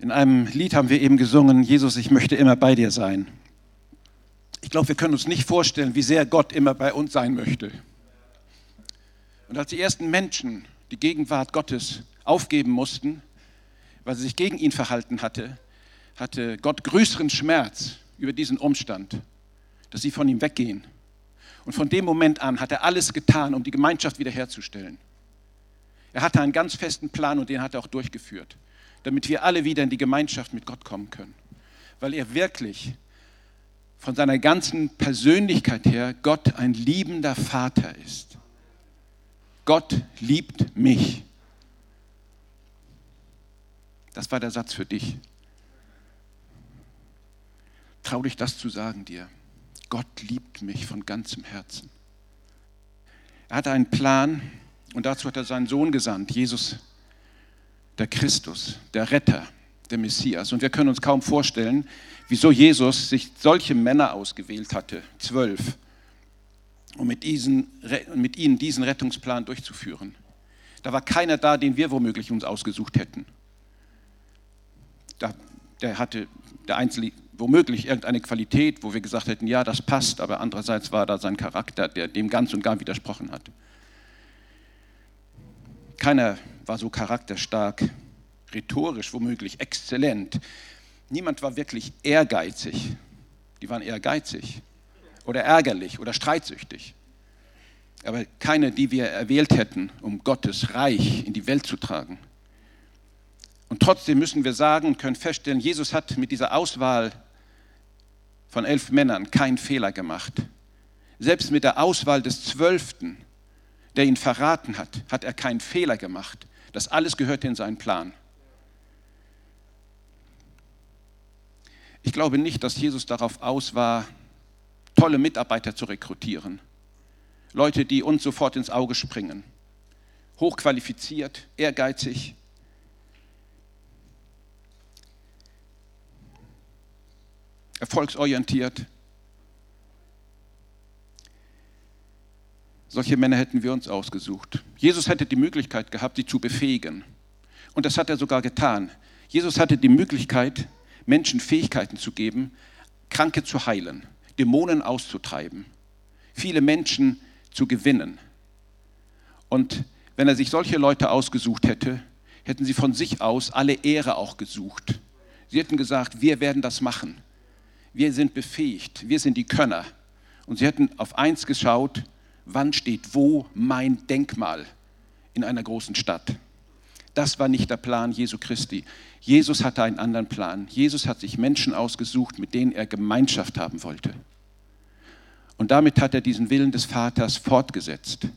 In einem Lied haben wir eben gesungen, Jesus, ich möchte immer bei dir sein. Ich glaube, wir können uns nicht vorstellen, wie sehr Gott immer bei uns sein möchte. Und als die ersten Menschen die Gegenwart Gottes aufgeben mussten, weil sie sich gegen ihn verhalten hatte, hatte Gott größeren Schmerz über diesen Umstand, dass sie von ihm weggehen. Und von dem Moment an hat er alles getan, um die Gemeinschaft wiederherzustellen. Er hatte einen ganz festen Plan und den hat er auch durchgeführt damit wir alle wieder in die Gemeinschaft mit Gott kommen können. Weil er wirklich von seiner ganzen Persönlichkeit her Gott ein liebender Vater ist. Gott liebt mich. Das war der Satz für dich. Trau dich das zu sagen dir. Gott liebt mich von ganzem Herzen. Er hatte einen Plan und dazu hat er seinen Sohn gesandt, Jesus der Christus, der Retter, der Messias. Und wir können uns kaum vorstellen, wieso Jesus sich solche Männer ausgewählt hatte, zwölf, um mit, diesen, mit ihnen diesen Rettungsplan durchzuführen. Da war keiner da, den wir womöglich uns ausgesucht hätten. Da, der hatte der Einzelne womöglich irgendeine Qualität, wo wir gesagt hätten, ja, das passt, aber andererseits war da sein Charakter, der dem ganz und gar widersprochen hat. Keiner war so charakterstark, rhetorisch womöglich exzellent. Niemand war wirklich ehrgeizig. Die waren ehrgeizig oder ärgerlich oder streitsüchtig. Aber keine, die wir erwählt hätten, um Gottes Reich in die Welt zu tragen. Und trotzdem müssen wir sagen und können feststellen, Jesus hat mit dieser Auswahl von elf Männern keinen Fehler gemacht. Selbst mit der Auswahl des Zwölften, der ihn verraten hat, hat er keinen Fehler gemacht. Das alles gehörte in seinen Plan. Ich glaube nicht, dass Jesus darauf aus war, tolle Mitarbeiter zu rekrutieren. Leute, die uns sofort ins Auge springen. Hochqualifiziert, ehrgeizig. Erfolgsorientiert. Solche Männer hätten wir uns ausgesucht. Jesus hätte die Möglichkeit gehabt, sie zu befähigen. Und das hat er sogar getan. Jesus hatte die Möglichkeit, Menschen Fähigkeiten zu geben, Kranke zu heilen, Dämonen auszutreiben, viele Menschen zu gewinnen. Und wenn er sich solche Leute ausgesucht hätte, hätten sie von sich aus alle Ehre auch gesucht. Sie hätten gesagt, wir werden das machen. Wir sind befähigt, wir sind die Könner. Und sie hätten auf eins geschaut, wann steht wo mein Denkmal in einer großen Stadt. Das war nicht der Plan Jesu Christi. Jesus hatte einen anderen Plan. Jesus hat sich Menschen ausgesucht, mit denen er Gemeinschaft haben wollte. Und damit hat er diesen Willen des Vaters fortgesetzt,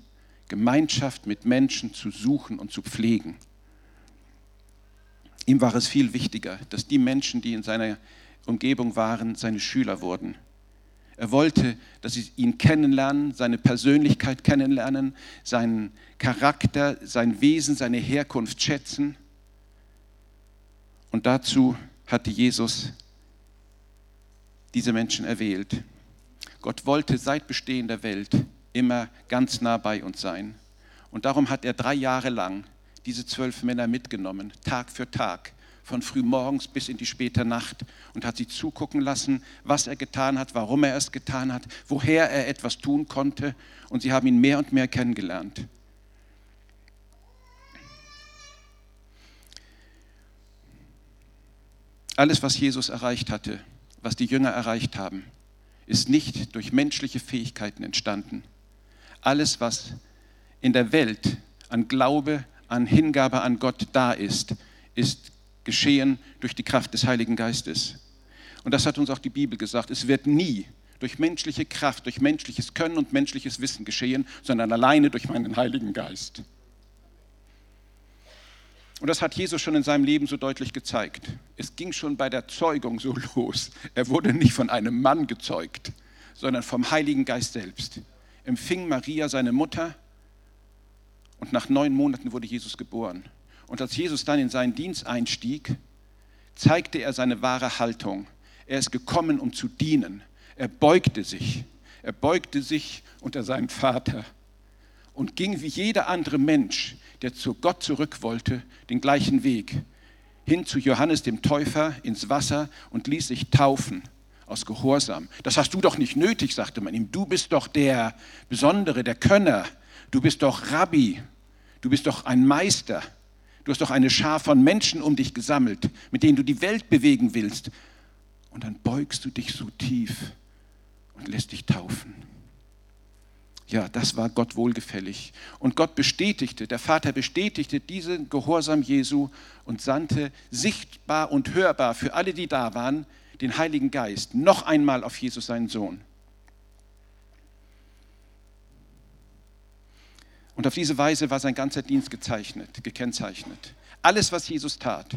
Gemeinschaft mit Menschen zu suchen und zu pflegen. Ihm war es viel wichtiger, dass die Menschen, die in seiner Umgebung waren, seine Schüler wurden er wollte, dass sie ihn kennenlernen, seine Persönlichkeit kennenlernen, seinen Charakter, sein Wesen, seine Herkunft schätzen. Und dazu hatte Jesus diese Menschen erwählt. Gott wollte seit Bestehen der Welt immer ganz nah bei uns sein. Und darum hat er drei Jahre lang diese zwölf Männer mitgenommen, Tag für Tag, von frühmorgens bis in die späte Nacht und hat sie zugucken lassen, was er getan hat, warum er es getan hat, woher er etwas tun konnte. Und sie haben ihn mehr und mehr kennengelernt. Alles, was Jesus erreicht hatte, was die Jünger erreicht haben, ist nicht durch menschliche Fähigkeiten entstanden. Alles, was in der Welt an Glaube, an Hingabe an Gott da ist, ist geschehen durch die Kraft des Heiligen Geistes. Und das hat uns auch die Bibel gesagt. Es wird nie durch menschliche Kraft, durch menschliches Können und menschliches Wissen geschehen, sondern alleine durch meinen Heiligen Geist. Und das hat Jesus schon in seinem Leben so deutlich gezeigt. Es ging schon bei der Zeugung so los. Er wurde nicht von einem Mann gezeugt, sondern vom Heiligen Geist selbst. Empfing Maria seine Mutter und nach neun Monaten wurde Jesus geboren. Und als Jesus dann in seinen Dienst einstieg, zeigte er seine wahre Haltung. Er ist gekommen, um zu dienen. Er beugte sich. Er beugte sich unter seinen Vater und ging wie jeder andere Mensch, der zu Gott zurück wollte, den gleichen Weg. hin zu Johannes dem Täufer ins Wasser und ließ sich taufen aus Gehorsam. Das hast du doch nicht nötig, sagte man ihm. Du bist doch der Besondere, der Könner. Du bist doch Rabbi. Du bist doch ein Meister. Du hast doch eine Schar von Menschen um dich gesammelt, mit denen du die Welt bewegen willst. Und dann beugst du dich so tief und lässt dich taufen. Ja, das war Gott wohlgefällig. Und Gott bestätigte, der Vater bestätigte diesen Gehorsam Jesu und sandte sichtbar und hörbar für alle, die da waren, den Heiligen Geist noch einmal auf Jesus, seinen Sohn. Und auf diese Weise war sein ganzer Dienst gezeichnet, gekennzeichnet. Alles, was Jesus tat,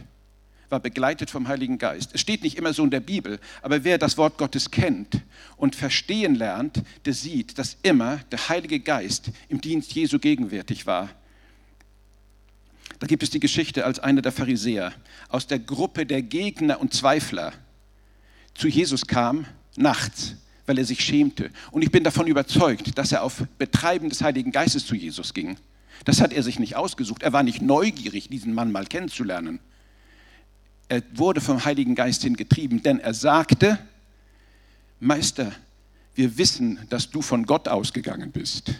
war begleitet vom Heiligen Geist. Es steht nicht immer so in der Bibel, aber wer das Wort Gottes kennt und verstehen lernt, der sieht, dass immer der Heilige Geist im Dienst Jesu gegenwärtig war. Da gibt es die Geschichte, als einer der Pharisäer aus der Gruppe der Gegner und Zweifler zu Jesus kam, nachts, weil er sich schämte. Und ich bin davon überzeugt, dass er auf Betreiben des Heiligen Geistes zu Jesus ging. Das hat er sich nicht ausgesucht. Er war nicht neugierig, diesen Mann mal kennenzulernen er wurde vom Heiligen Geist hingetrieben, denn er sagte, Meister, wir wissen, dass du von Gott ausgegangen bist.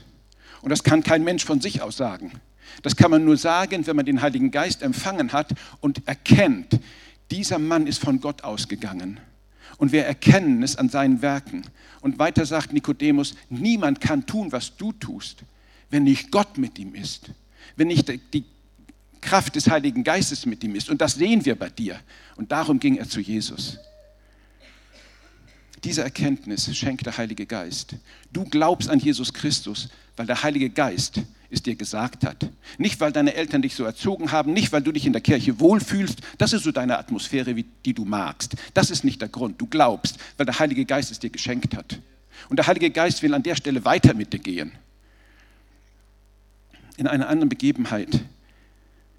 Und das kann kein Mensch von sich aus sagen. Das kann man nur sagen, wenn man den Heiligen Geist empfangen hat und erkennt, dieser Mann ist von Gott ausgegangen. Und wir erkennen es an seinen Werken. Und weiter sagt Nikodemus, niemand kann tun, was du tust, wenn nicht Gott mit ihm ist. Wenn nicht die Kraft des Heiligen Geistes mit ihm ist. Und das sehen wir bei dir. Und darum ging er zu Jesus. Diese Erkenntnis schenkt der Heilige Geist. Du glaubst an Jesus Christus, weil der Heilige Geist es dir gesagt hat. Nicht, weil deine Eltern dich so erzogen haben, nicht, weil du dich in der Kirche wohlfühlst. Das ist so deine Atmosphäre, die du magst. Das ist nicht der Grund. Du glaubst, weil der Heilige Geist es dir geschenkt hat. Und der Heilige Geist will an der Stelle weiter mit dir gehen. In einer anderen Begebenheit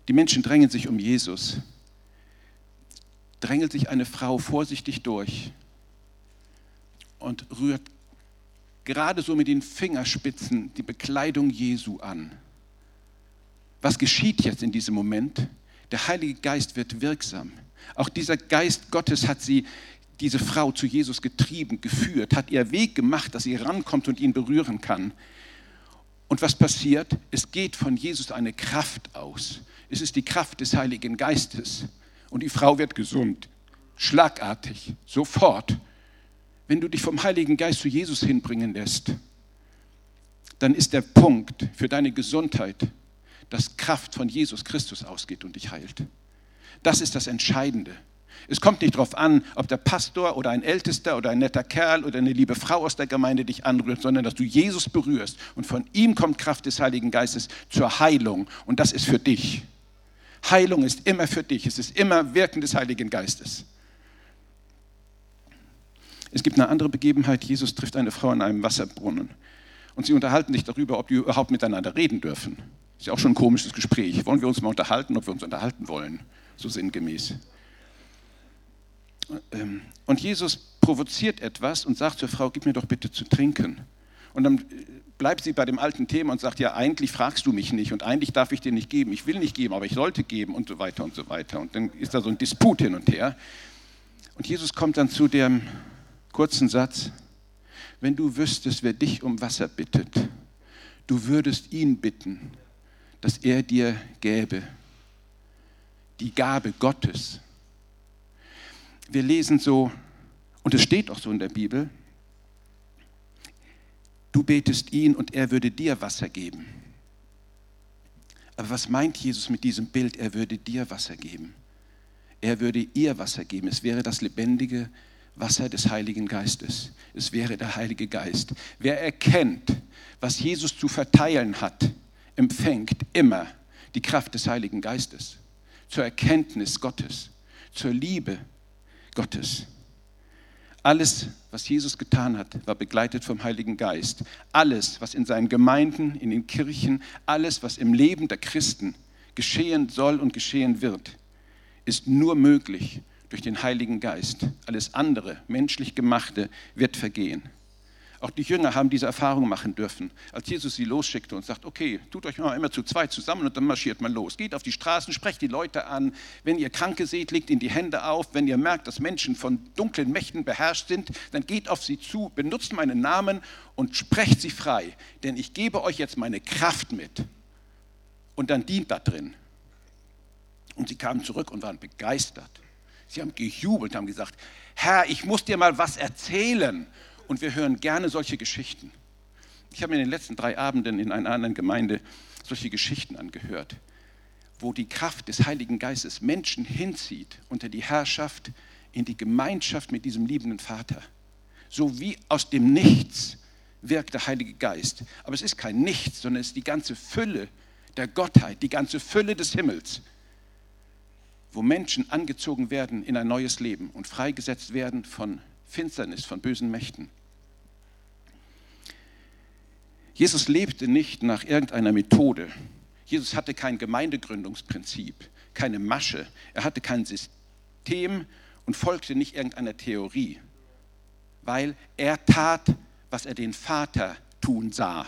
die Menschen drängen sich um Jesus. Drängelt sich eine Frau vorsichtig durch und rührt gerade so mit den Fingerspitzen die Bekleidung Jesu an. Was geschieht jetzt in diesem Moment? Der Heilige Geist wird wirksam. Auch dieser Geist Gottes hat sie, diese Frau zu Jesus getrieben, geführt, hat ihr Weg gemacht, dass sie rankommt und ihn berühren kann. Und was passiert? Es geht von Jesus eine Kraft aus. Es ist die Kraft des Heiligen Geistes. Und die Frau wird gesund, schlagartig, sofort. Wenn du dich vom Heiligen Geist zu Jesus hinbringen lässt, dann ist der Punkt für deine Gesundheit, dass Kraft von Jesus Christus ausgeht und dich heilt. Das ist das Entscheidende. Es kommt nicht darauf an, ob der Pastor oder ein Ältester oder ein netter Kerl oder eine liebe Frau aus der Gemeinde dich anrührt, sondern dass du Jesus berührst und von ihm kommt Kraft des Heiligen Geistes zur Heilung und das ist für dich. Heilung ist immer für dich. Es ist immer Wirken des Heiligen Geistes. Es gibt eine andere Begebenheit. Jesus trifft eine Frau an einem Wasserbrunnen. Und sie unterhalten sich darüber, ob die überhaupt miteinander reden dürfen. Ist ja auch schon ein komisches Gespräch. Wollen wir uns mal unterhalten, ob wir uns unterhalten wollen? So sinngemäß. Ähm, und Jesus provoziert etwas und sagt zur Frau, gib mir doch bitte zu trinken. Und dann bleibt sie bei dem alten Thema und sagt, ja, eigentlich fragst du mich nicht und eigentlich darf ich dir nicht geben. Ich will nicht geben, aber ich sollte geben und so weiter und so weiter. Und dann ist da so ein Disput hin und her. Und Jesus kommt dann zu dem kurzen Satz, wenn du wüsstest, wer dich um Wasser bittet, du würdest ihn bitten, dass er dir gäbe. Die Gabe Gottes. Wir lesen so, und es steht auch so in der Bibel, Du betest ihn und er würde dir Wasser geben. Aber was meint Jesus mit diesem Bild? Er würde dir Wasser geben. Er würde ihr Wasser geben. Es wäre das lebendige Wasser des Heiligen Geistes. Es wäre der Heilige Geist. Wer erkennt, was Jesus zu verteilen hat, empfängt immer die Kraft des Heiligen Geistes zur Erkenntnis Gottes, zur Liebe Gottes. Alles, was Jesus getan hat, war begleitet vom Heiligen Geist. Alles, was in seinen Gemeinden, in den Kirchen, alles, was im Leben der Christen geschehen soll und geschehen wird, ist nur möglich durch den Heiligen Geist. Alles andere, menschlich gemachte, wird vergehen. Auch die Jünger haben diese Erfahrung machen dürfen, als Jesus sie losschickte und sagt, okay, tut euch mal immer zu zweit zusammen und dann marschiert man los. Geht auf die Straßen, sprecht die Leute an. Wenn ihr Kranke seht, legt ihnen die Hände auf. Wenn ihr merkt, dass Menschen von dunklen Mächten beherrscht sind, dann geht auf sie zu, benutzt meinen Namen und sprecht sie frei. Denn ich gebe euch jetzt meine Kraft mit. Und dann dient da drin. Und sie kamen zurück und waren begeistert. Sie haben gejubelt, haben gesagt, Herr, ich muss dir mal was erzählen. Und wir hören gerne solche Geschichten. Ich habe mir in den letzten drei Abenden in einer anderen Gemeinde solche Geschichten angehört, wo die Kraft des Heiligen Geistes Menschen hinzieht unter die Herrschaft, in die Gemeinschaft mit diesem liebenden Vater. So wie aus dem Nichts wirkt der Heilige Geist. Aber es ist kein Nichts, sondern es ist die ganze Fülle der Gottheit, die ganze Fülle des Himmels, wo Menschen angezogen werden in ein neues Leben und freigesetzt werden von Finsternis, von bösen Mächten. Jesus lebte nicht nach irgendeiner Methode. Jesus hatte kein Gemeindegründungsprinzip, keine Masche. Er hatte kein System und folgte nicht irgendeiner Theorie, weil er tat, was er den Vater tun sah.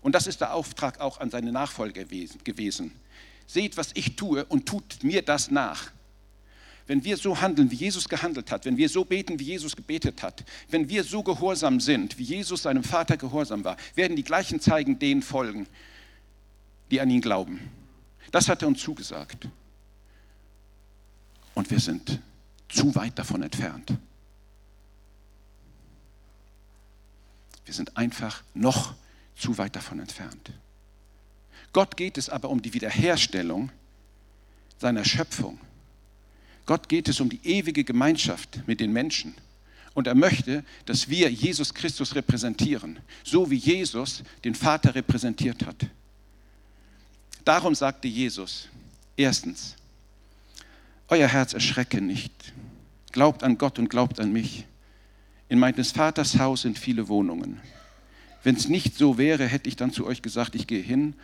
Und das ist der Auftrag auch an seine Nachfolger gewesen. Seht, was ich tue und tut mir das nach. Wenn wir so handeln, wie Jesus gehandelt hat, wenn wir so beten, wie Jesus gebetet hat, wenn wir so gehorsam sind, wie Jesus seinem Vater gehorsam war, werden die gleichen Zeigen denen folgen, die an ihn glauben. Das hat er uns zugesagt. Und wir sind zu weit davon entfernt. Wir sind einfach noch zu weit davon entfernt. Gott geht es aber um die Wiederherstellung seiner Schöpfung. Gott geht es um die ewige Gemeinschaft mit den Menschen. Und er möchte, dass wir Jesus Christus repräsentieren, so wie Jesus den Vater repräsentiert hat. Darum sagte Jesus, erstens, euer Herz erschrecke nicht. Glaubt an Gott und glaubt an mich. In meines Vaters Haus sind viele Wohnungen. Wenn es nicht so wäre, hätte ich dann zu euch gesagt, ich gehe hin,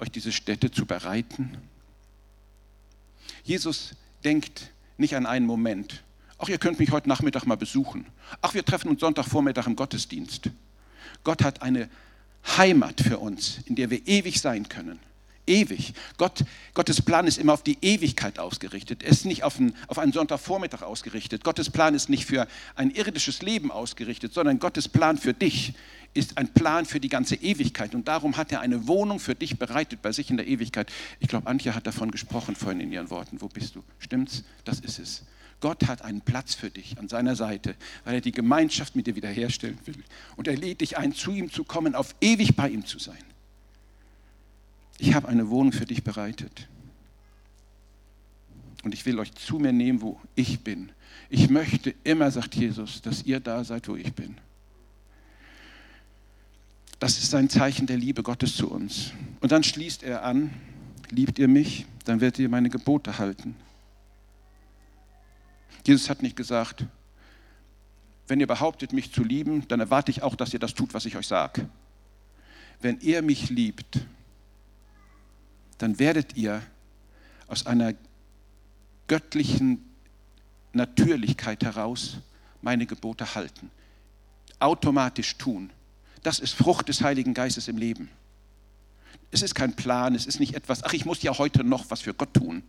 euch diese Städte zu bereiten. Jesus denkt nicht an einen Moment. Ach, ihr könnt mich heute Nachmittag mal besuchen. Ach, wir treffen uns Sonntagvormittag im Gottesdienst. Gott hat eine Heimat für uns, in der wir ewig sein können. Ewig. Gott, Gottes Plan ist immer auf die Ewigkeit ausgerichtet. Er ist nicht auf einen, auf einen Sonntagvormittag ausgerichtet. Gottes Plan ist nicht für ein irdisches Leben ausgerichtet, sondern Gottes Plan für dich ist ein Plan für die ganze Ewigkeit. Und darum hat er eine Wohnung für dich bereitet bei sich in der Ewigkeit. Ich glaube, Antje hat davon gesprochen vorhin in ihren Worten. Wo bist du? Stimmt's? Das ist es. Gott hat einen Platz für dich an seiner Seite, weil er die Gemeinschaft mit dir wiederherstellen will. Und er lädt dich ein, zu ihm zu kommen, auf ewig bei ihm zu sein. Ich habe eine Wohnung für dich bereitet. Und ich will euch zu mir nehmen, wo ich bin. Ich möchte immer, sagt Jesus, dass ihr da seid, wo ich bin. Das ist ein Zeichen der Liebe Gottes zu uns. Und dann schließt er an, liebt ihr mich, dann werdet ihr meine Gebote halten. Jesus hat nicht gesagt, wenn ihr behauptet, mich zu lieben, dann erwarte ich auch, dass ihr das tut, was ich euch sage. Wenn ihr mich liebt, dann werdet ihr aus einer göttlichen Natürlichkeit heraus meine Gebote halten. Automatisch tun. Das ist Frucht des Heiligen Geistes im Leben. Es ist kein Plan, es ist nicht etwas, ach, ich muss ja heute noch was für Gott tun.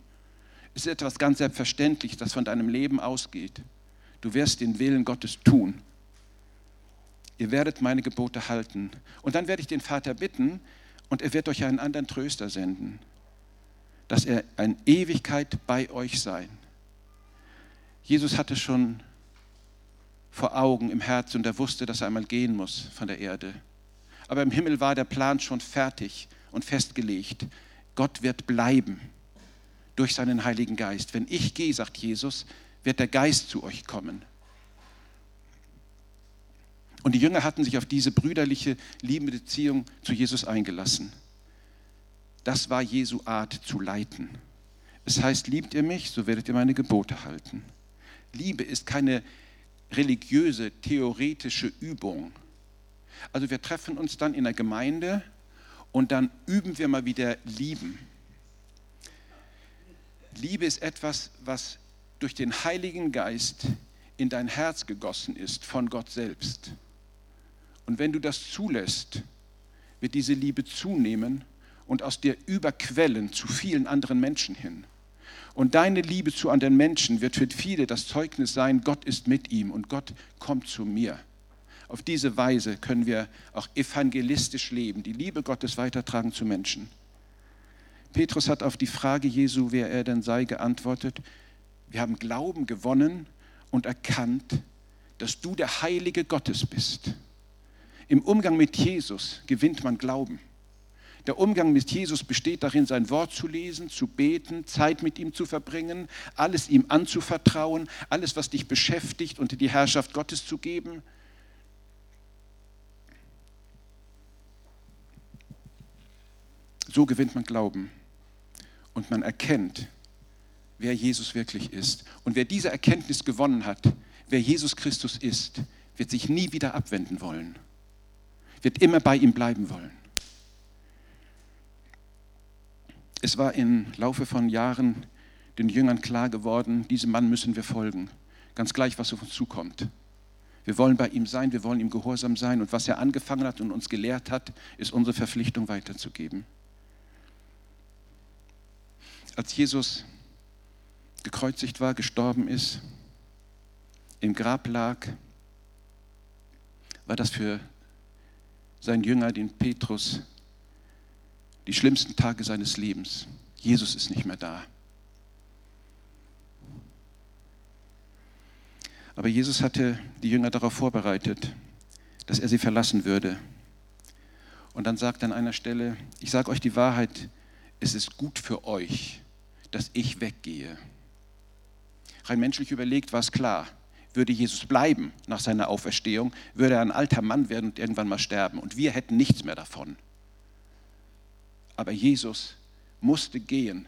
Es ist etwas ganz Selbstverständliches, das von deinem Leben ausgeht. Du wirst den Willen Gottes tun. Ihr werdet meine Gebote halten. Und dann werde ich den Vater bitten, und er wird euch einen anderen Tröster senden, dass er in Ewigkeit bei euch sein. Jesus hatte schon vor Augen im Herzen und er wusste, dass er einmal gehen muss von der Erde. Aber im Himmel war der Plan schon fertig und festgelegt. Gott wird bleiben durch seinen Heiligen Geist. Wenn ich gehe, sagt Jesus, wird der Geist zu euch kommen. Und die Jünger hatten sich auf diese brüderliche, liebende Beziehung zu Jesus eingelassen. Das war Jesu Art zu leiten. Es heißt, liebt ihr mich, so werdet ihr meine Gebote halten. Liebe ist keine religiöse, theoretische Übung. Also wir treffen uns dann in der Gemeinde und dann üben wir mal wieder lieben. Liebe ist etwas, was durch den Heiligen Geist in dein Herz gegossen ist von Gott selbst. Und wenn du das zulässt, wird diese Liebe zunehmen und aus dir überquellen zu vielen anderen Menschen hin. Und deine Liebe zu anderen Menschen wird für viele das Zeugnis sein, Gott ist mit ihm und Gott kommt zu mir. Auf diese Weise können wir auch evangelistisch leben, die Liebe Gottes weitertragen zu Menschen. Petrus hat auf die Frage Jesu, wer er denn sei, geantwortet, wir haben Glauben gewonnen und erkannt, dass du der Heilige Gottes bist. Im Umgang mit Jesus gewinnt man Glauben. Der Umgang mit Jesus besteht darin, sein Wort zu lesen, zu beten, Zeit mit ihm zu verbringen, alles ihm anzuvertrauen, alles, was dich beschäftigt, unter die Herrschaft Gottes zu geben. So gewinnt man Glauben und man erkennt, wer Jesus wirklich ist. Und wer diese Erkenntnis gewonnen hat, wer Jesus Christus ist, wird sich nie wieder abwenden wollen, wird immer bei ihm bleiben wollen. Es war im Laufe von Jahren den Jüngern klar geworden, diesem Mann müssen wir folgen, ganz gleich, was auf uns zukommt. Wir wollen bei ihm sein, wir wollen ihm gehorsam sein und was er angefangen hat und uns gelehrt hat, ist unsere Verpflichtung weiterzugeben. Als Jesus gekreuzigt war, gestorben ist, im Grab lag, war das für seinen Jünger, den Petrus, die schlimmsten Tage seines Lebens. Jesus ist nicht mehr da. Aber Jesus hatte die Jünger darauf vorbereitet, dass er sie verlassen würde. Und dann sagt er an einer Stelle, ich sage euch die Wahrheit, es ist gut für euch, dass ich weggehe. Rein menschlich überlegt war es klar, würde Jesus bleiben nach seiner Auferstehung, würde er ein alter Mann werden und irgendwann mal sterben. Und wir hätten nichts mehr davon. Aber Jesus musste gehen,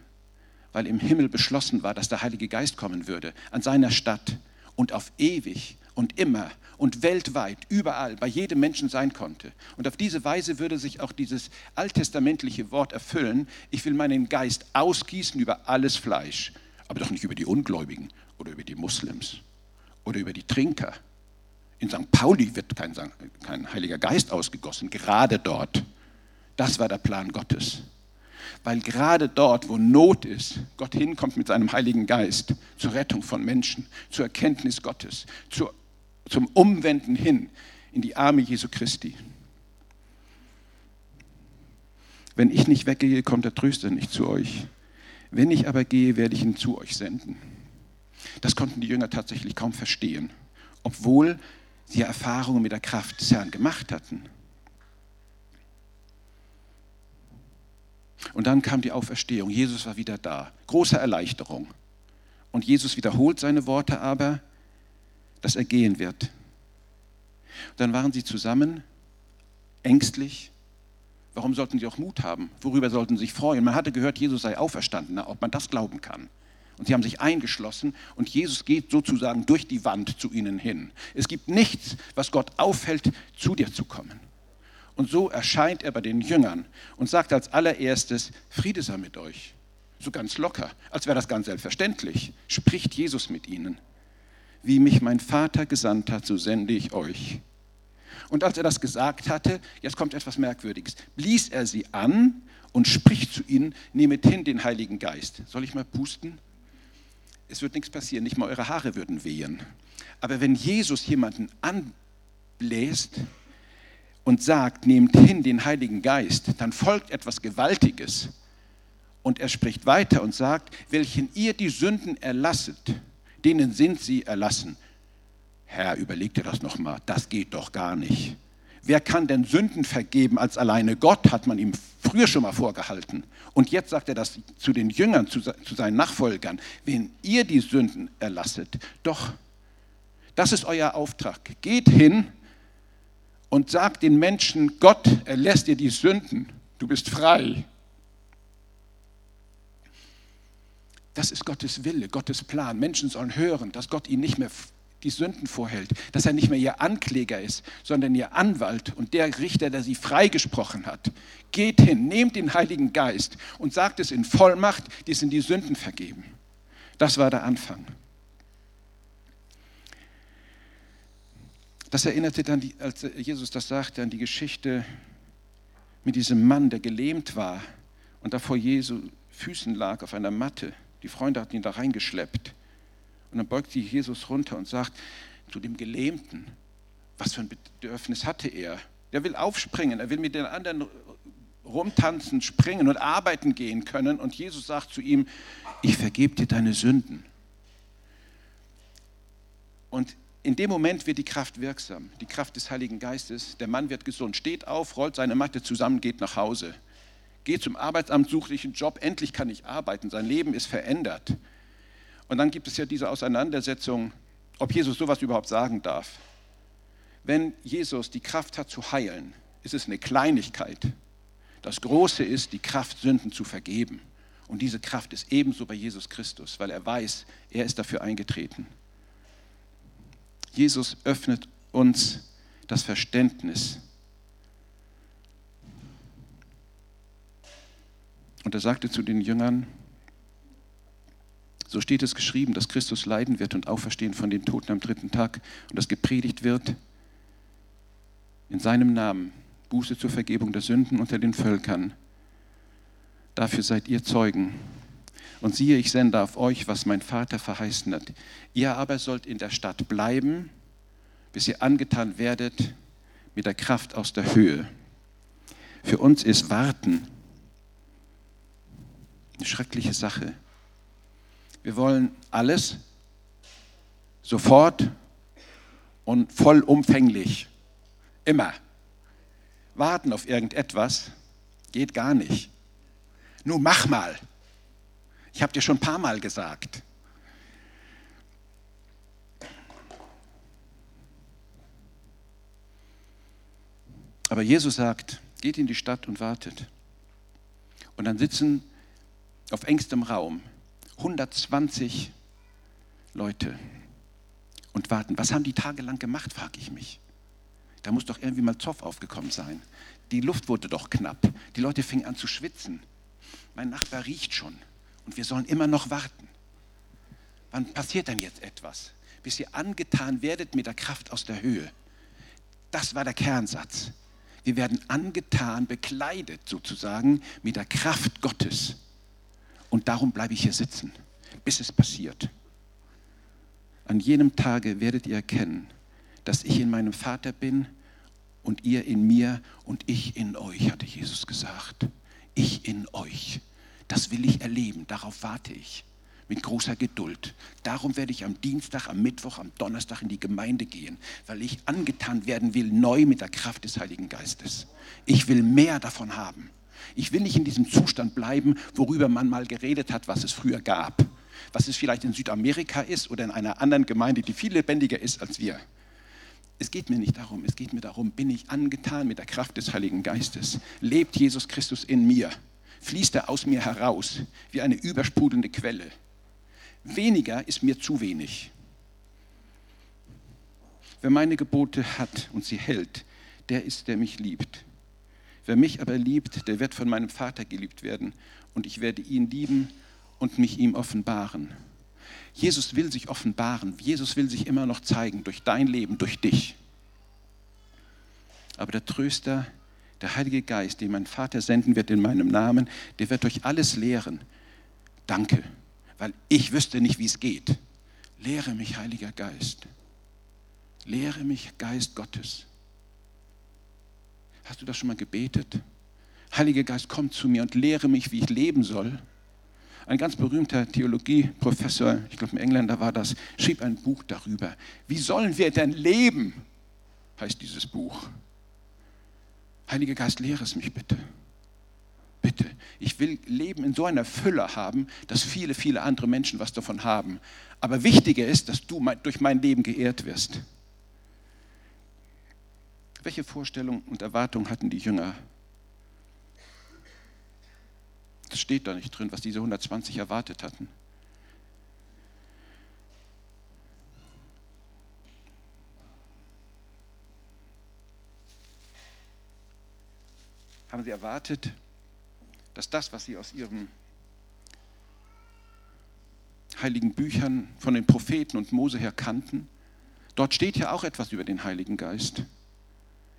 weil im Himmel beschlossen war, dass der Heilige Geist kommen würde an seiner Stadt und auf ewig und immer und weltweit, überall, bei jedem Menschen sein konnte. Und auf diese Weise würde sich auch dieses alttestamentliche Wort erfüllen, ich will meinen Geist ausgießen über alles Fleisch, aber doch nicht über die Ungläubigen oder über die Muslims oder über die Trinker. In St. Pauli wird kein, kein Heiliger Geist ausgegossen, gerade dort. Das war der Plan Gottes. Weil gerade dort, wo Not ist, Gott hinkommt mit seinem Heiligen Geist zur Rettung von Menschen, zur Erkenntnis Gottes, zur, zum Umwenden hin in die Arme Jesu Christi. Wenn ich nicht weggehe, kommt der Tröster nicht zu euch. Wenn ich aber gehe, werde ich ihn zu euch senden. Das konnten die Jünger tatsächlich kaum verstehen, obwohl sie Erfahrungen mit der Kraft des Herrn gemacht hatten. Und dann kam die Auferstehung. Jesus war wieder da. Große Erleichterung. Und Jesus wiederholt seine Worte aber, dass er gehen wird. Und dann waren sie zusammen, ängstlich. Warum sollten sie auch Mut haben? Worüber sollten sie sich freuen? Man hatte gehört, Jesus sei auferstanden, ob man das glauben kann. Und sie haben sich eingeschlossen und Jesus geht sozusagen durch die Wand zu ihnen hin. Es gibt nichts, was Gott aufhält, zu dir zu kommen. Und so erscheint er bei den Jüngern und sagt als allererstes, Friede sei mit euch. So ganz locker, als wäre das ganz selbstverständlich, spricht Jesus mit ihnen. Wie mich mein Vater gesandt hat, so sende ich euch. Und als er das gesagt hatte, jetzt kommt etwas Merkwürdiges, blies er sie an und spricht zu ihnen, nehmet hin den Heiligen Geist. Soll ich mal pusten? Es wird nichts passieren, nicht mal eure Haare würden wehen. Aber wenn Jesus jemanden anbläst, und sagt, nehmt hin den Heiligen Geist, dann folgt etwas Gewaltiges. Und er spricht weiter und sagt, welchen ihr die Sünden erlasset, denen sind sie erlassen. Herr, überleg dir das nochmal, das geht doch gar nicht. Wer kann denn Sünden vergeben als alleine Gott, hat man ihm früher schon mal vorgehalten. Und jetzt sagt er das zu den Jüngern, zu, zu seinen Nachfolgern, wenn ihr die Sünden erlasset, doch, das ist euer Auftrag. Geht hin und sagt den Menschen, Gott erlässt dir die Sünden, du bist frei. Das ist Gottes Wille, Gottes Plan. Menschen sollen hören, dass Gott ihnen nicht mehr die Sünden vorhält, dass er nicht mehr ihr Ankläger ist, sondern ihr Anwalt und der Richter, der sie freigesprochen hat. Geht hin, nehmt den Heiligen Geist und sagt es in Vollmacht, die sind die Sünden vergeben. Das war der Anfang. Das erinnerte dann, die, als Jesus das sagte, an die Geschichte mit diesem Mann, der gelähmt war und da vor Jesu Füßen lag auf einer Matte. Die Freunde hatten ihn da reingeschleppt. Und dann beugt sich Jesus runter und sagt zu dem Gelähmten, was für ein Bedürfnis hatte er? Der will aufspringen, er will mit den anderen rumtanzen, springen und arbeiten gehen können. Und Jesus sagt zu ihm, ich vergebe dir deine Sünden. Und in dem Moment wird die Kraft wirksam, die Kraft des Heiligen Geistes. Der Mann wird gesund, steht auf, rollt seine Matte zusammen, geht nach Hause. Geht zum Arbeitsamt, sucht sich einen Job, endlich kann ich arbeiten, sein Leben ist verändert. Und dann gibt es ja diese Auseinandersetzung, ob Jesus sowas überhaupt sagen darf. Wenn Jesus die Kraft hat zu heilen, ist es eine Kleinigkeit. Das Große ist die Kraft, Sünden zu vergeben. Und diese Kraft ist ebenso bei Jesus Christus, weil er weiß, er ist dafür eingetreten. Jesus öffnet uns das Verständnis. Und er sagte zu den Jüngern, so steht es geschrieben, dass Christus leiden wird und auferstehen von den Toten am dritten Tag und dass gepredigt wird in seinem Namen Buße zur Vergebung der Sünden unter den Völkern. Dafür seid ihr Zeugen. Und siehe, ich sende auf euch, was mein Vater verheißen hat. Ihr aber sollt in der Stadt bleiben, bis ihr angetan werdet mit der Kraft aus der Höhe. Für uns ist Warten eine schreckliche Sache. Wir wollen alles sofort und vollumfänglich. Immer. Warten auf irgendetwas geht gar nicht. Nur mach mal. Ich habe dir schon ein paar Mal gesagt. Aber Jesus sagt, geht in die Stadt und wartet. Und dann sitzen auf engstem Raum 120 Leute und warten. Was haben die tagelang gemacht, frage ich mich. Da muss doch irgendwie mal Zoff aufgekommen sein. Die Luft wurde doch knapp. Die Leute fingen an zu schwitzen. Mein Nachbar riecht schon und wir sollen immer noch warten. Wann passiert denn jetzt etwas? Bis ihr angetan werdet mit der Kraft aus der Höhe. Das war der Kernsatz. Wir werden angetan, bekleidet sozusagen mit der Kraft Gottes. Und darum bleibe ich hier sitzen, bis es passiert. An jenem Tage werdet ihr erkennen, dass ich in meinem Vater bin und ihr in mir und ich in euch, hatte Jesus gesagt. Ich in euch. Das will ich erleben, darauf warte ich mit großer Geduld. Darum werde ich am Dienstag, am Mittwoch, am Donnerstag in die Gemeinde gehen, weil ich angetan werden will, neu mit der Kraft des Heiligen Geistes. Ich will mehr davon haben. Ich will nicht in diesem Zustand bleiben, worüber man mal geredet hat, was es früher gab. Was es vielleicht in Südamerika ist oder in einer anderen Gemeinde, die viel lebendiger ist als wir. Es geht mir nicht darum, es geht mir darum, bin ich angetan mit der Kraft des Heiligen Geistes? Lebt Jesus Christus in mir? Fließt er aus mir heraus wie eine übersprudelnde Quelle? Weniger ist mir zu wenig. Wer meine Gebote hat und sie hält, der ist, der mich liebt. Wer mich aber liebt, der wird von meinem Vater geliebt werden und ich werde ihn lieben und mich ihm offenbaren. Jesus will sich offenbaren. Jesus will sich immer noch zeigen durch dein Leben, durch dich. Aber der Tröster, der Heilige Geist, den mein Vater senden wird in meinem Namen, der wird euch alles lehren. Danke, weil ich wüsste nicht, wie es geht. Lehre mich, Heiliger Geist. Lehre mich, Geist Gottes. Hast du das schon mal gebetet? Heiliger Geist, komm zu mir und lehre mich, wie ich leben soll. Ein ganz berühmter Theologieprofessor, ich glaube ein Engländer war das, schrieb ein Buch darüber. Wie sollen wir denn leben? heißt dieses Buch. Heiliger Geist, lehre es mich bitte. Bitte. Ich will Leben in so einer Fülle haben, dass viele, viele andere Menschen was davon haben. Aber wichtiger ist, dass du durch mein Leben geehrt wirst. Welche Vorstellungen und Erwartungen hatten die Jünger? Das steht da nicht drin, was diese 120 erwartet hatten. Haben sie erwartet, dass das, was sie aus ihren heiligen Büchern von den Propheten und Mose her kannten, Dort steht ja auch etwas über den Heiligen Geist.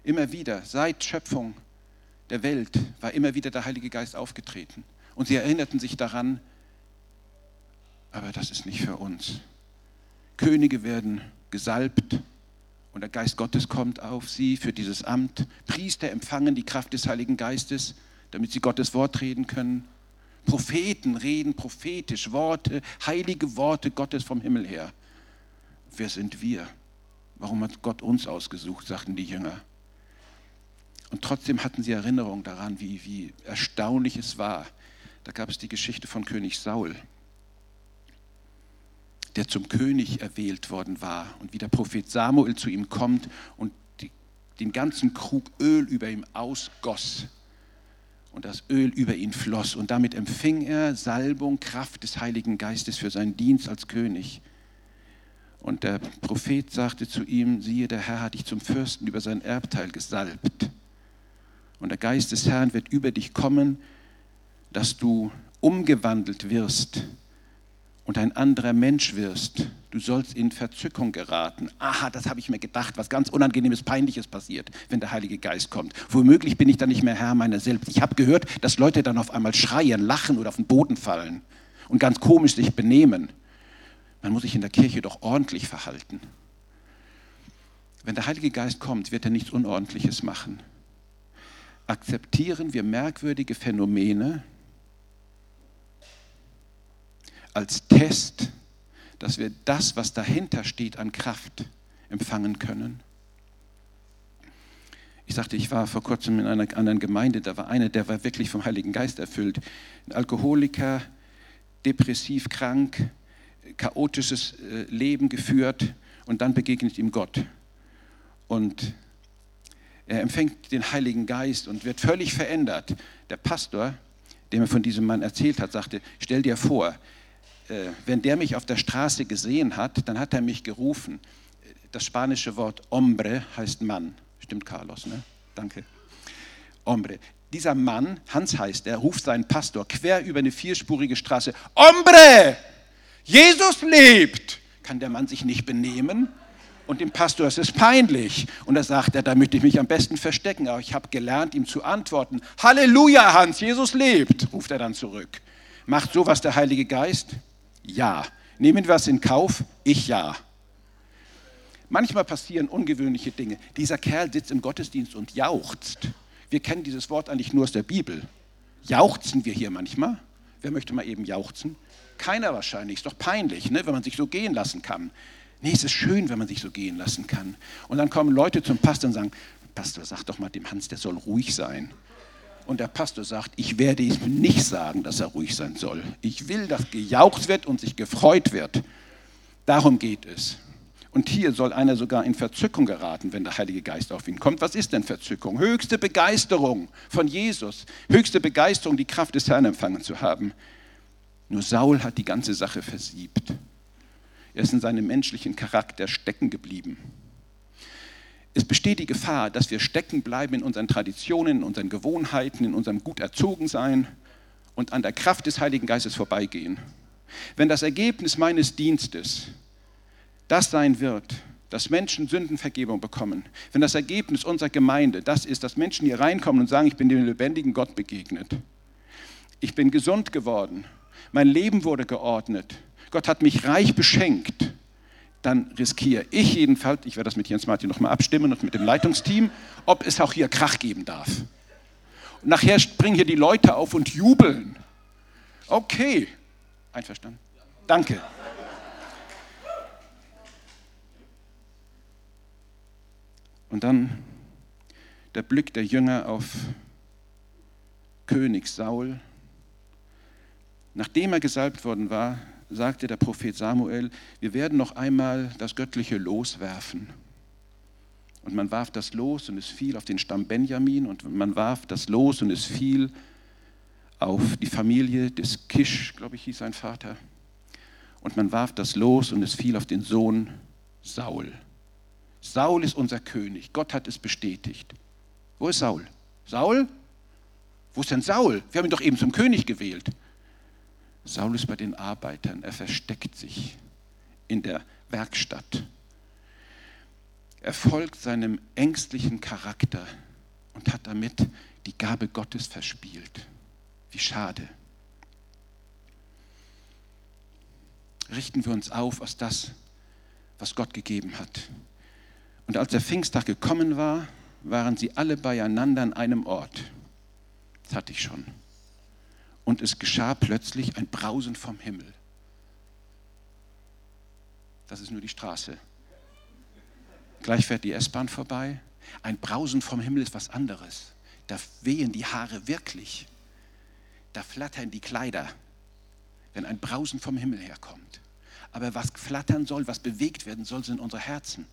Immer wieder, seit Schöpfung der Welt, war immer wieder der Heilige Geist aufgetreten. Und sie erinnerten sich daran, aber das ist nicht für uns. Könige werden gesalbt und der Geist Gottes kommt auf sie für dieses Amt. Priester empfangen die Kraft des Heiligen Geistes, damit sie Gottes Wort reden können. Propheten reden prophetisch Worte, heilige Worte Gottes vom Himmel her. Wer sind wir? Warum hat Gott uns ausgesucht, sagten die Jünger. Und trotzdem hatten sie Erinnerung daran, wie, wie erstaunlich es war. Da gab es die Geschichte von König Saul der zum König erwählt worden war und wie der Prophet Samuel zu ihm kommt und die, den ganzen Krug Öl über ihm ausgoss und das Öl über ihn floss und damit empfing er Salbung, Kraft des Heiligen Geistes für seinen Dienst als König. Und der Prophet sagte zu ihm, siehe, der Herr hat dich zum Fürsten über sein Erbteil gesalbt. Und der Geist des Herrn wird über dich kommen, dass du umgewandelt wirst und ein anderer Mensch wirst. Du sollst in Verzückung geraten. Aha, das habe ich mir gedacht, was ganz Unangenehmes, Peinliches passiert, wenn der Heilige Geist kommt. Womöglich bin ich dann nicht mehr Herr meiner selbst. Ich habe gehört, dass Leute dann auf einmal schreien, lachen oder auf den Boden fallen und ganz komisch sich benehmen. Man muss sich in der Kirche doch ordentlich verhalten. Wenn der Heilige Geist kommt, wird er nichts Unordentliches machen. Akzeptieren wir merkwürdige Phänomene, als Test, dass wir das, was dahinter steht, an Kraft empfangen können. Ich sagte, ich war vor kurzem in einer anderen Gemeinde, da war einer, der war wirklich vom Heiligen Geist erfüllt. Ein Alkoholiker, depressiv krank, chaotisches äh, Leben geführt und dann begegnet ihm Gott. Und er empfängt den Heiligen Geist und wird völlig verändert. Der Pastor, der mir von diesem Mann erzählt hat, sagte, stell dir vor, wenn der mich auf der Straße gesehen hat, dann hat er mich gerufen. Das spanische Wort hombre heißt Mann. Stimmt, Carlos, ne? Danke. Hombre. Dieser Mann, Hans heißt er, ruft seinen Pastor quer über eine vierspurige Straße. Hombre! Jesus lebt! Kann der Mann sich nicht benehmen? Und dem Pastor ist es peinlich. Und da sagt er, da möchte ich mich am besten verstecken. Aber ich habe gelernt, ihm zu antworten. Halleluja, Hans, Jesus lebt, ruft er dann zurück. Macht sowas der Heilige Geist? Ja. Nehmen wir es in Kauf? Ich ja. Manchmal passieren ungewöhnliche Dinge. Dieser Kerl sitzt im Gottesdienst und jauchzt. Wir kennen dieses Wort eigentlich nur aus der Bibel. Jauchzen wir hier manchmal? Wer möchte mal eben jauchzen? Keiner wahrscheinlich. Ist doch peinlich, ne, wenn man sich so gehen lassen kann. Nee, es ist schön, wenn man sich so gehen lassen kann. Und dann kommen Leute zum Pastor und sagen, Pastor, sag doch mal dem Hans, der soll ruhig sein. Und der Pastor sagt, ich werde ihm nicht sagen, dass er ruhig sein soll. Ich will, dass gejaucht wird und sich gefreut wird. Darum geht es. Und hier soll einer sogar in Verzückung geraten, wenn der Heilige Geist auf ihn kommt. Was ist denn Verzückung? Höchste Begeisterung von Jesus. Höchste Begeisterung, die Kraft des Herrn empfangen zu haben. Nur Saul hat die ganze Sache versiebt. Er ist in seinem menschlichen Charakter stecken geblieben es besteht die Gefahr, dass wir stecken bleiben in unseren Traditionen, in unseren Gewohnheiten, in unserem gut erzogen sein und an der Kraft des Heiligen Geistes vorbeigehen. Wenn das Ergebnis meines Dienstes das sein wird, dass Menschen Sündenvergebung bekommen, wenn das Ergebnis unserer Gemeinde das ist, dass Menschen hier reinkommen und sagen, ich bin dem lebendigen Gott begegnet, ich bin gesund geworden, mein Leben wurde geordnet, Gott hat mich reich beschenkt, dann riskiere ich jedenfalls, ich werde das mit Jens Martin nochmal abstimmen und mit dem Leitungsteam, ob es auch hier Krach geben darf. Und nachher springen hier die Leute auf und jubeln. Okay, einverstanden? Danke. Und dann der Blick der Jünger auf König Saul. Nachdem er gesalbt worden war, sagte der Prophet Samuel, wir werden noch einmal das göttliche Los werfen. Und man warf das Los und es fiel auf den Stamm Benjamin und man warf das Los und es fiel auf die Familie des Kisch, glaube ich, hieß sein Vater. Und man warf das Los und es fiel auf den Sohn Saul. Saul ist unser König. Gott hat es bestätigt. Wo ist Saul? Saul? Wo ist denn Saul? Wir haben ihn doch eben zum König gewählt. Saul ist bei den Arbeitern, er versteckt sich in der Werkstatt. Er folgt seinem ängstlichen Charakter und hat damit die Gabe Gottes verspielt. Wie schade. Richten wir uns auf aus das, was Gott gegeben hat. Und als der Pfingsttag gekommen war, waren sie alle beieinander an einem Ort. Das hatte ich schon. Und es geschah plötzlich ein Brausen vom Himmel. Das ist nur die Straße. Gleich fährt die S-Bahn vorbei. Ein Brausen vom Himmel ist was anderes. Da wehen die Haare wirklich. Da flattern die Kleider, wenn ein Brausen vom Himmel herkommt. Aber was flattern soll, was bewegt werden soll, sind unsere Herzen.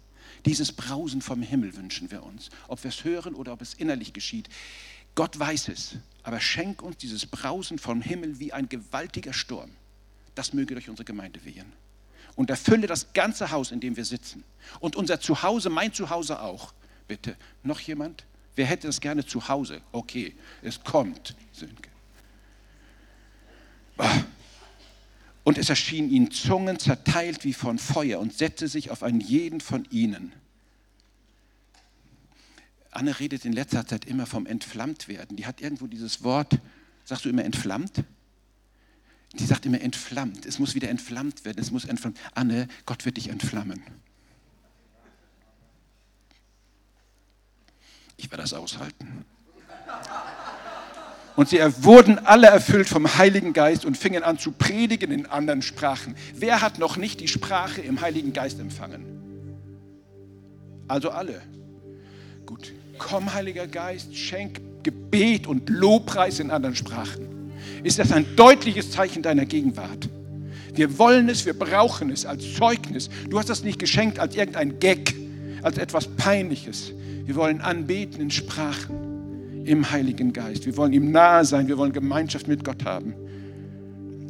Dieses Brausen vom Himmel wünschen wir uns. Ob wir es hören oder ob es innerlich geschieht. Gott weiß es. Aber schenk uns dieses Brausen vom Himmel wie ein gewaltiger Sturm. Das möge durch unsere Gemeinde wehen. Und erfülle das ganze Haus, in dem wir sitzen. Und unser Zuhause, mein Zuhause auch. Bitte, noch jemand? Wer hätte das gerne zu Hause? Okay, es kommt, Sönke. Ah. Und es erschienen ihnen Zungen zerteilt wie von Feuer und setzte sich auf einen jeden von ihnen. Anne redet in letzter Zeit immer vom Entflammtwerden. Die hat irgendwo dieses Wort, sagst du immer entflammt? Die sagt immer entflammt. Es muss wieder entflammt werden. Es muss entflammt. Anne, Gott wird dich entflammen. Ich werde das aushalten. Und sie wurden alle erfüllt vom Heiligen Geist und fingen an zu predigen in anderen Sprachen. Wer hat noch nicht die Sprache im Heiligen Geist empfangen? Also alle. Komm, Heiliger Geist, schenk Gebet und Lobpreis in anderen Sprachen. Ist das ein deutliches Zeichen deiner Gegenwart? Wir wollen es, wir brauchen es als Zeugnis. Du hast das nicht geschenkt als irgendein Gag, als etwas Peinliches. Wir wollen anbeten in Sprachen im Heiligen Geist. Wir wollen ihm nahe sein, wir wollen Gemeinschaft mit Gott haben.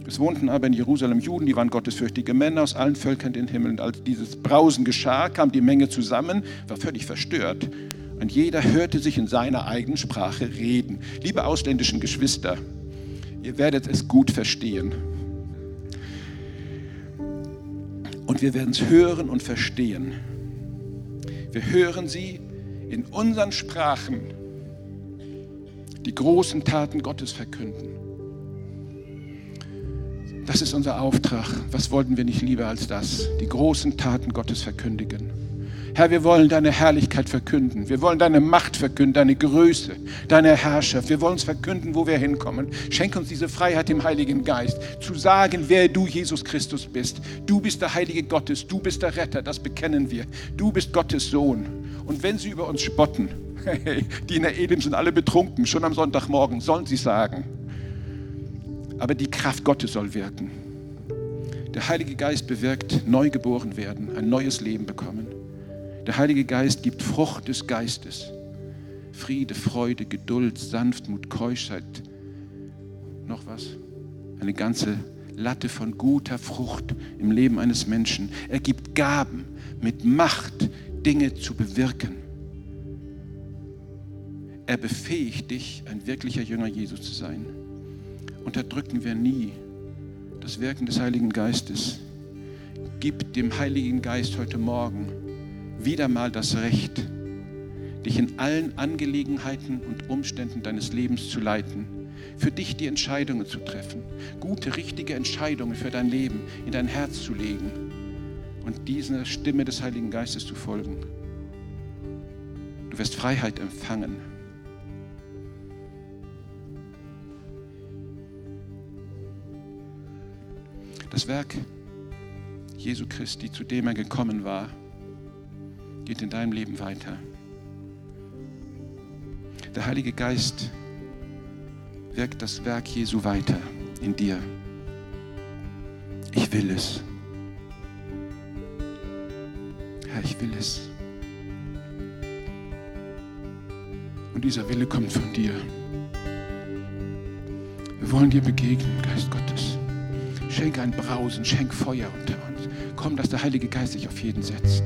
Es wohnten aber in Jerusalem Juden, die waren gottesfürchtige Männer aus allen Völkern den Himmel. Und als dieses Brausen geschah, kam die Menge zusammen, war völlig verstört. Und jeder hörte sich in seiner eigenen Sprache reden. Liebe ausländischen Geschwister, ihr werdet es gut verstehen. Und wir werden es hören und verstehen. Wir hören sie in unseren Sprachen die großen Taten Gottes verkünden. Das ist unser Auftrag. Was wollten wir nicht lieber als das? Die großen Taten Gottes verkündigen. Herr, wir wollen deine Herrlichkeit verkünden. Wir wollen deine Macht verkünden, deine Größe, deine Herrschaft. Wir wollen es verkünden, wo wir hinkommen. Schenk uns diese Freiheit im Heiligen Geist, zu sagen, wer du, Jesus Christus, bist. Du bist der Heilige Gottes, du bist der Retter, das bekennen wir. Du bist Gottes Sohn. Und wenn sie über uns spotten, die in der Elim sind alle betrunken, schon am Sonntagmorgen, sollen sie sagen. Aber die Kraft Gottes soll wirken. Der Heilige Geist bewirkt neugeboren werden, ein neues Leben bekommen. Der Heilige Geist gibt Frucht des Geistes. Friede, Freude, Geduld, Sanftmut, Keuschheit. Noch was? Eine ganze Latte von guter Frucht im Leben eines Menschen. Er gibt Gaben mit Macht, Dinge zu bewirken. Er befähigt dich, ein wirklicher Jünger Jesu zu sein. Unterdrücken wir nie das Wirken des Heiligen Geistes. Gib dem Heiligen Geist heute Morgen wieder mal das Recht, dich in allen Angelegenheiten und Umständen deines Lebens zu leiten, für dich die Entscheidungen zu treffen, gute, richtige Entscheidungen für dein Leben in dein Herz zu legen und dieser Stimme des Heiligen Geistes zu folgen. Du wirst Freiheit empfangen. Das Werk Jesu Christi, zu dem er gekommen war, geht in deinem Leben weiter. Der Heilige Geist wirkt das Werk Jesu weiter in dir. Ich will es. Herr, ich will es. Und dieser Wille kommt von dir. Wir wollen dir begegnen, Geist Gottes. Schenk ein Brausen, schenk Feuer unter uns. Komm, dass der Heilige Geist sich auf jeden setzt.